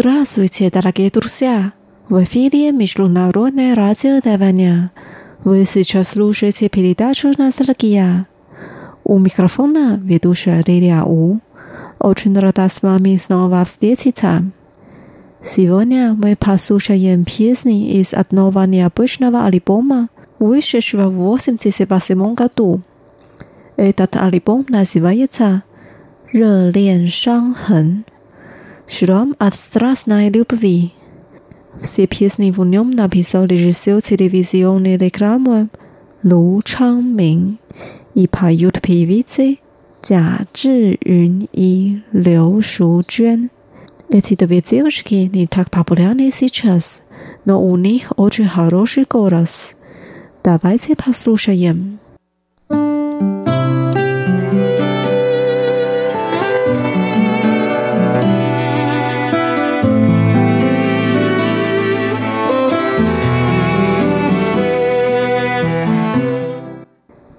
Здравствуйте, дорогие друзья! В эфире Международное радио Тайваня. Вы сейчас слушаете передачу «Ностальгия». У микрофона ведущая Лилия У. Очень рада с вами снова встретиться. Сегодня мы послушаем песни из одного необычного альбома, вышедшего в 1988 году. Этот альбом называется «Релен Шанхен». Шрам от страстной любви. Все песни в нем написал режиссер телевизионной рекламы Лу Чангмин и поют певицы Жia Zhiyun и Liu Shuzhen. Эти две девушки не так популярны сейчас, но у них очень хороший голос. Давайте послушаем.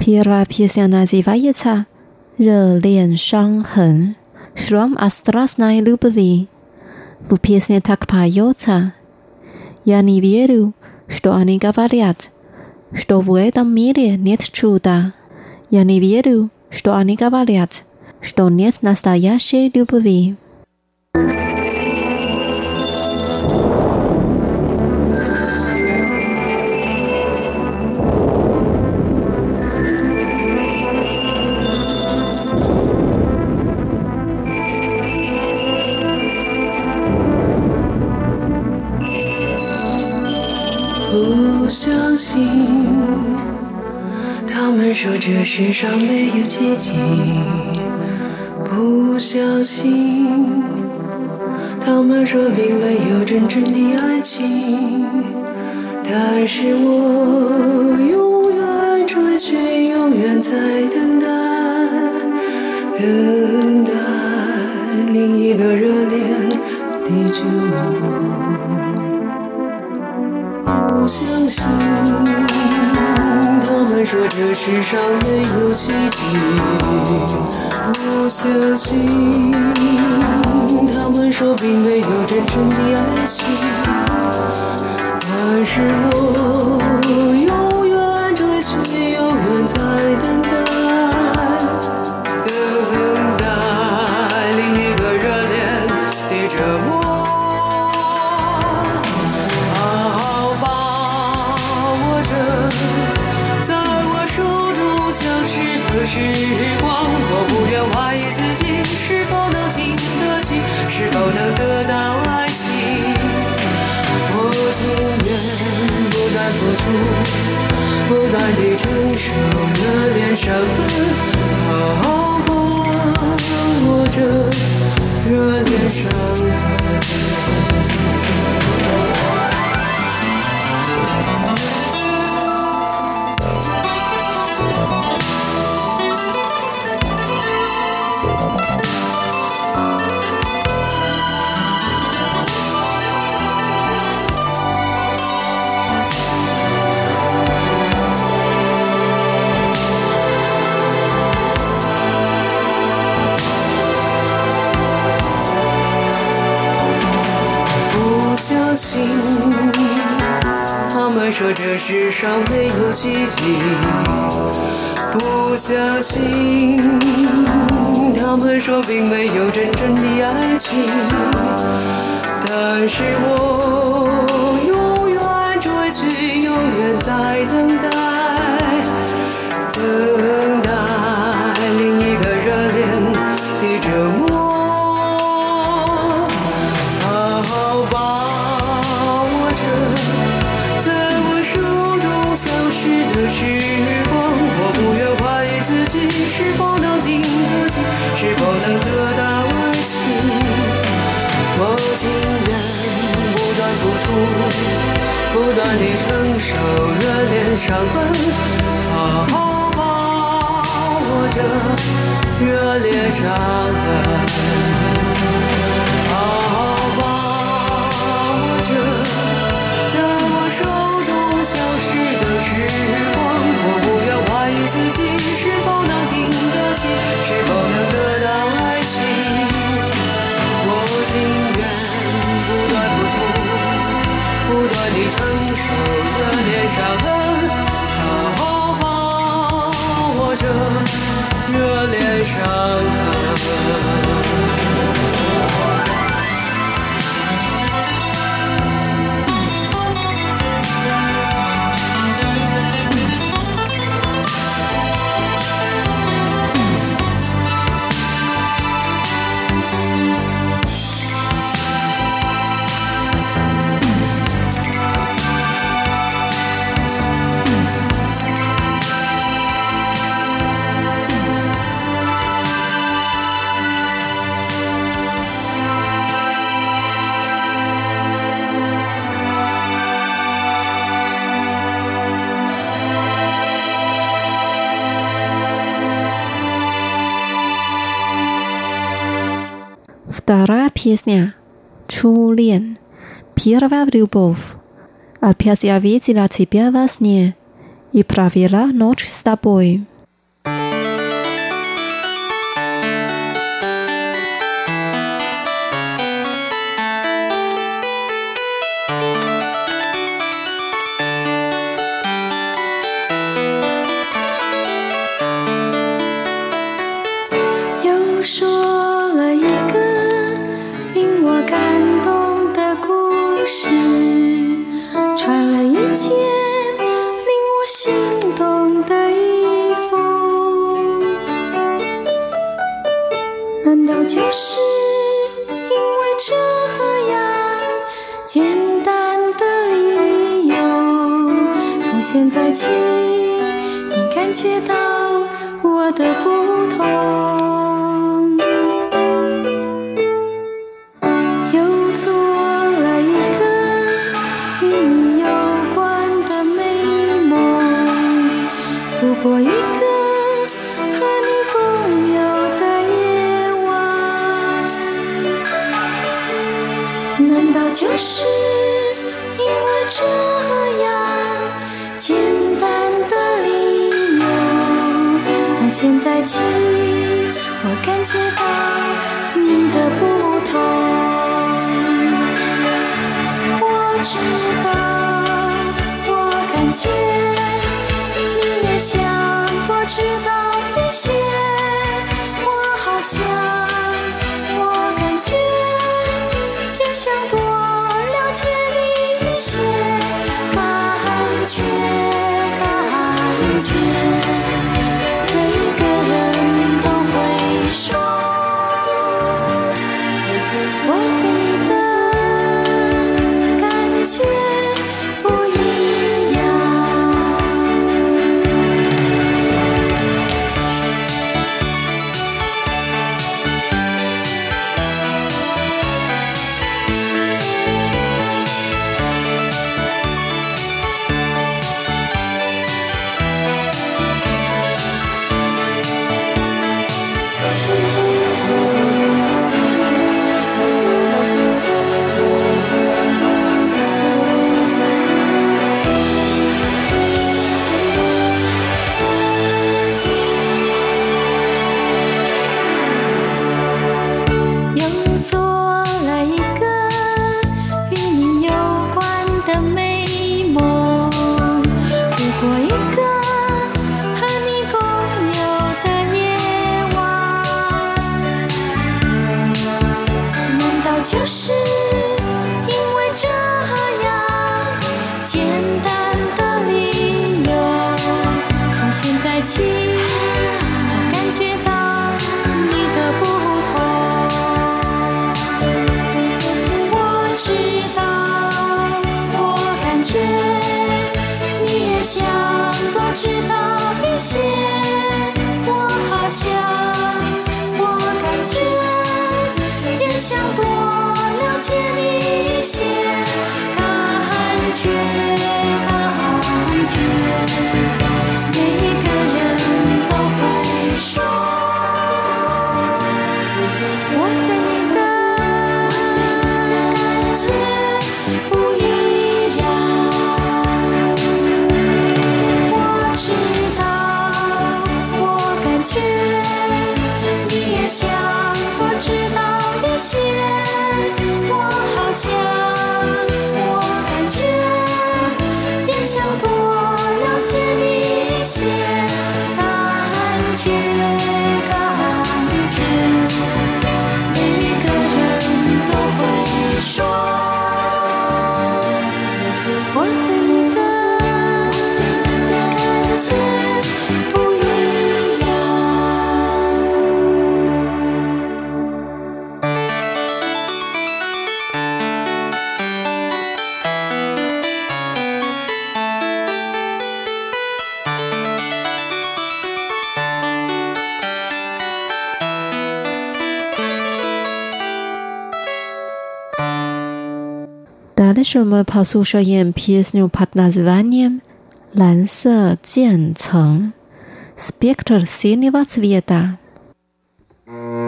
Первая песня называется «热恋伤痕» Шрам от страстной любви. В песне так поется «Я не верю, что они говорят, что в этом мире нет чуда. Я не верю, что они говорят, что нет настоящей любви». 说这世上没有奇迹。不相信，他们说并没有真正的爱情。但是我永远追寻，永远在等待，等待另一个热恋的折磨。说这世上没有奇迹。不相信，他们说并没有真正的爱情。但是我付出，不断地承受热恋伤痕，好好握着热恋伤相信，他们说这世上没有奇迹。不相信，他们说并没有真正的爱情。但是我永远追寻，永远在等待，等是否能得到爱情。我情愿不断付出，不断地承受热恋伤痕，好好把握着热恋伤痕。好好把握着在我手中消失的时光，我不愿怀疑自己是否能得到爱情？我情愿不断付出不断的承受着年少的 Вторая песня «Чу лен». Первая любовь. Опять я видела тебя во сне и провела ночь с тобой. 是因为这样简单的理由。从现在起，我感觉到你的不同。我知道，我感觉你也想多知道一些。我好想。间 Дальше мы послушаем песню под названием «Лан Сэ Цен Цэнг» «Спектр синего цвета». Mm.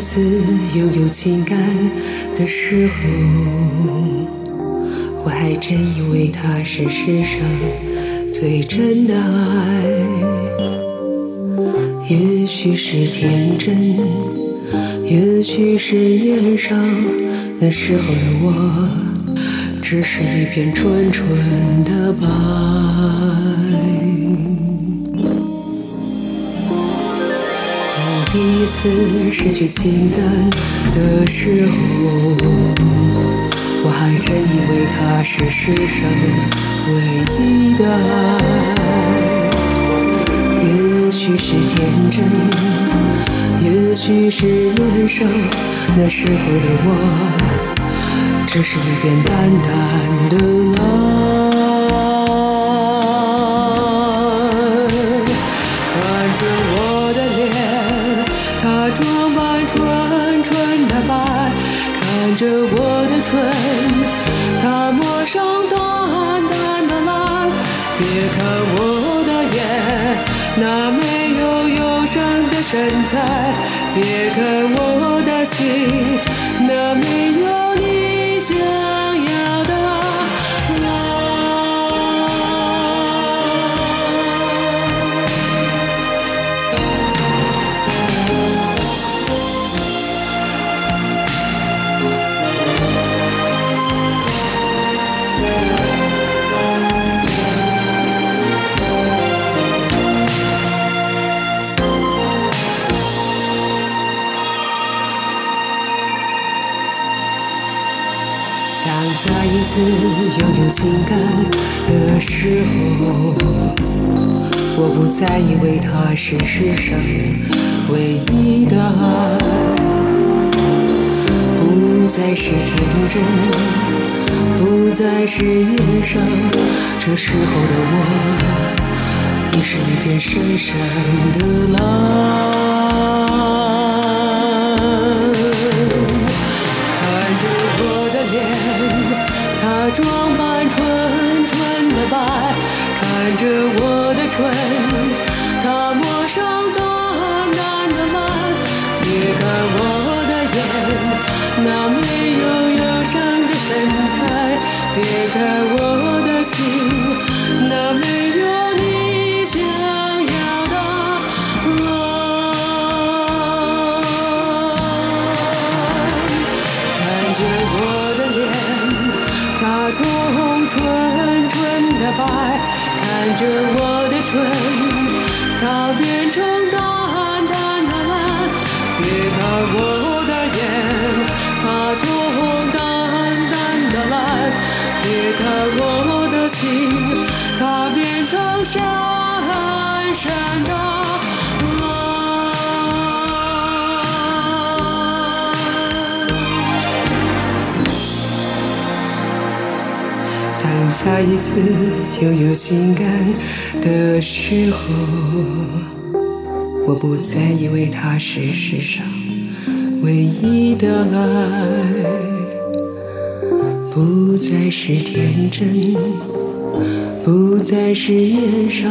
次拥有情感的时候，我还真以为它是世上最真的爱。也许是天真，也许是年少，那时候的我，只是一片纯纯的白。第一次失去情感的时候，我还真以为他是世上唯一的爱。也许是天真，也许是年少，那时候的我，只是一片淡淡的蓝。别看我的心，那没有情感的时候，我不再以为它是世上唯一的爱，不再是天真，不再是年少，这时候的我，已是一片深深的蓝。我的心，那没有你想要的爱。看着我的脸，它从纯纯的白；看着我再一次拥有情感的时候，我不再以为它是世上唯一的爱，不再是天真，不再是年少，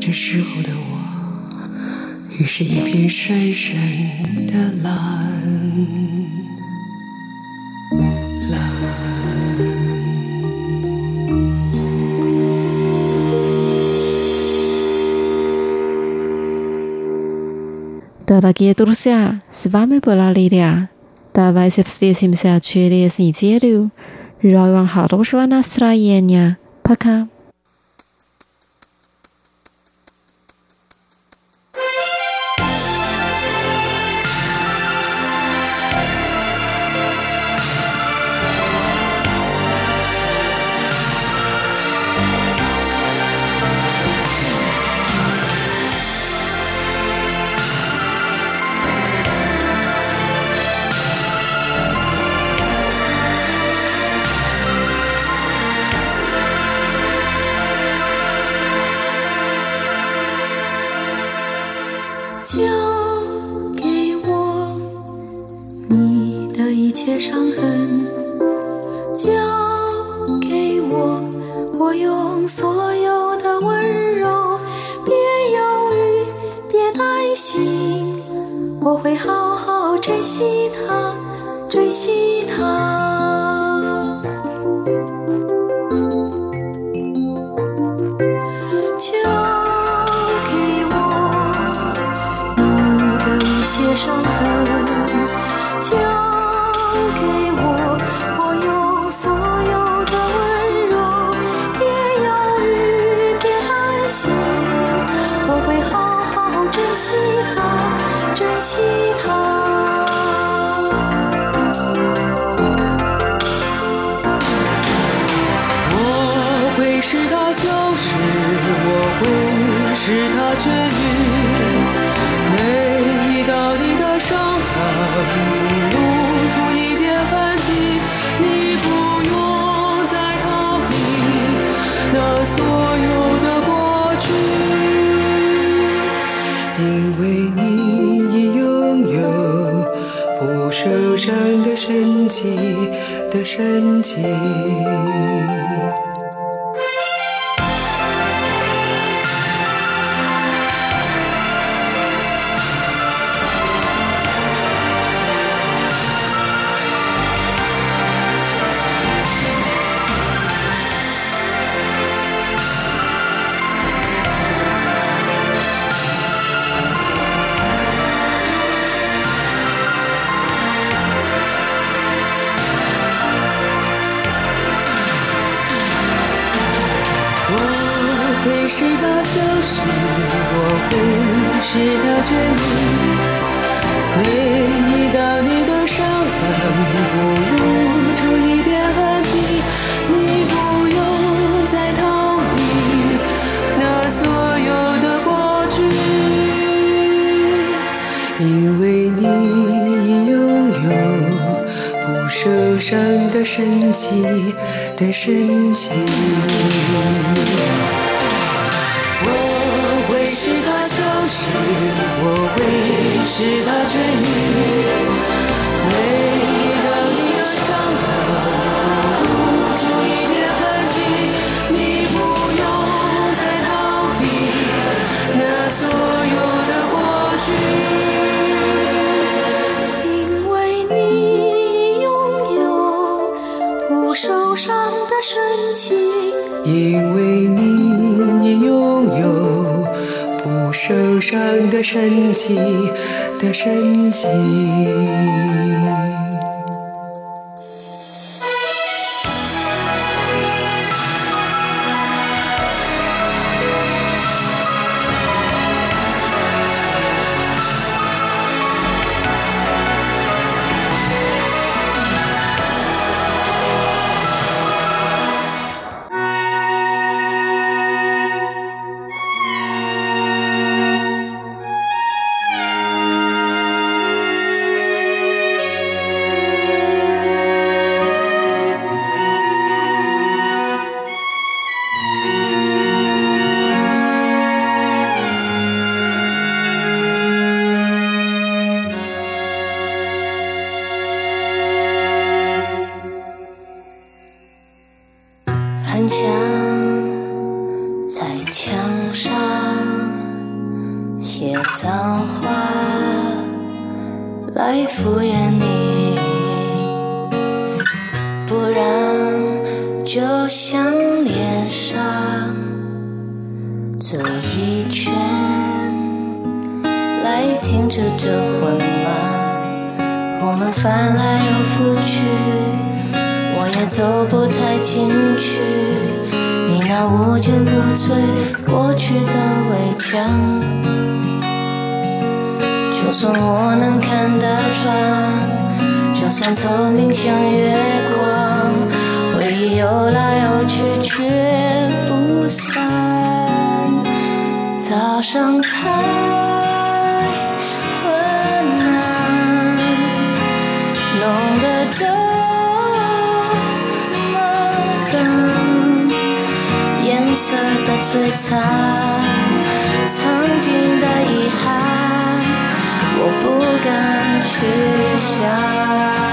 这时候的我，已是一片深深的蓝。Дорогие друзья, с вами была Лилия. Давайте встретимся через неделю. Желаю вам хорошего настроения. Пока. 交给我你的一切伤，会使它痊愈。每一道你的伤痕露出一点痕迹，你不用再逃避那所有的过去，因为你已拥有不受伤的神奇的神奇。使它痊愈。每一道你的伤痕不露出一点痕迹，你不用再逃避那所有的过去，因为你已拥有不受伤的神奇的神奇。我会使它痊愈。的神奇的神奇。敷衍你，不然就像脸上走一圈，来停止这混乱，我们翻来又覆去。我也走不太进去，你那无坚不摧过去的围墙。就算我能看得穿，就算透明像月光，回忆游来游去却不散。早上太昏暗，弄得这么冷，颜色的摧残，曾经的遗憾，我不敢去想。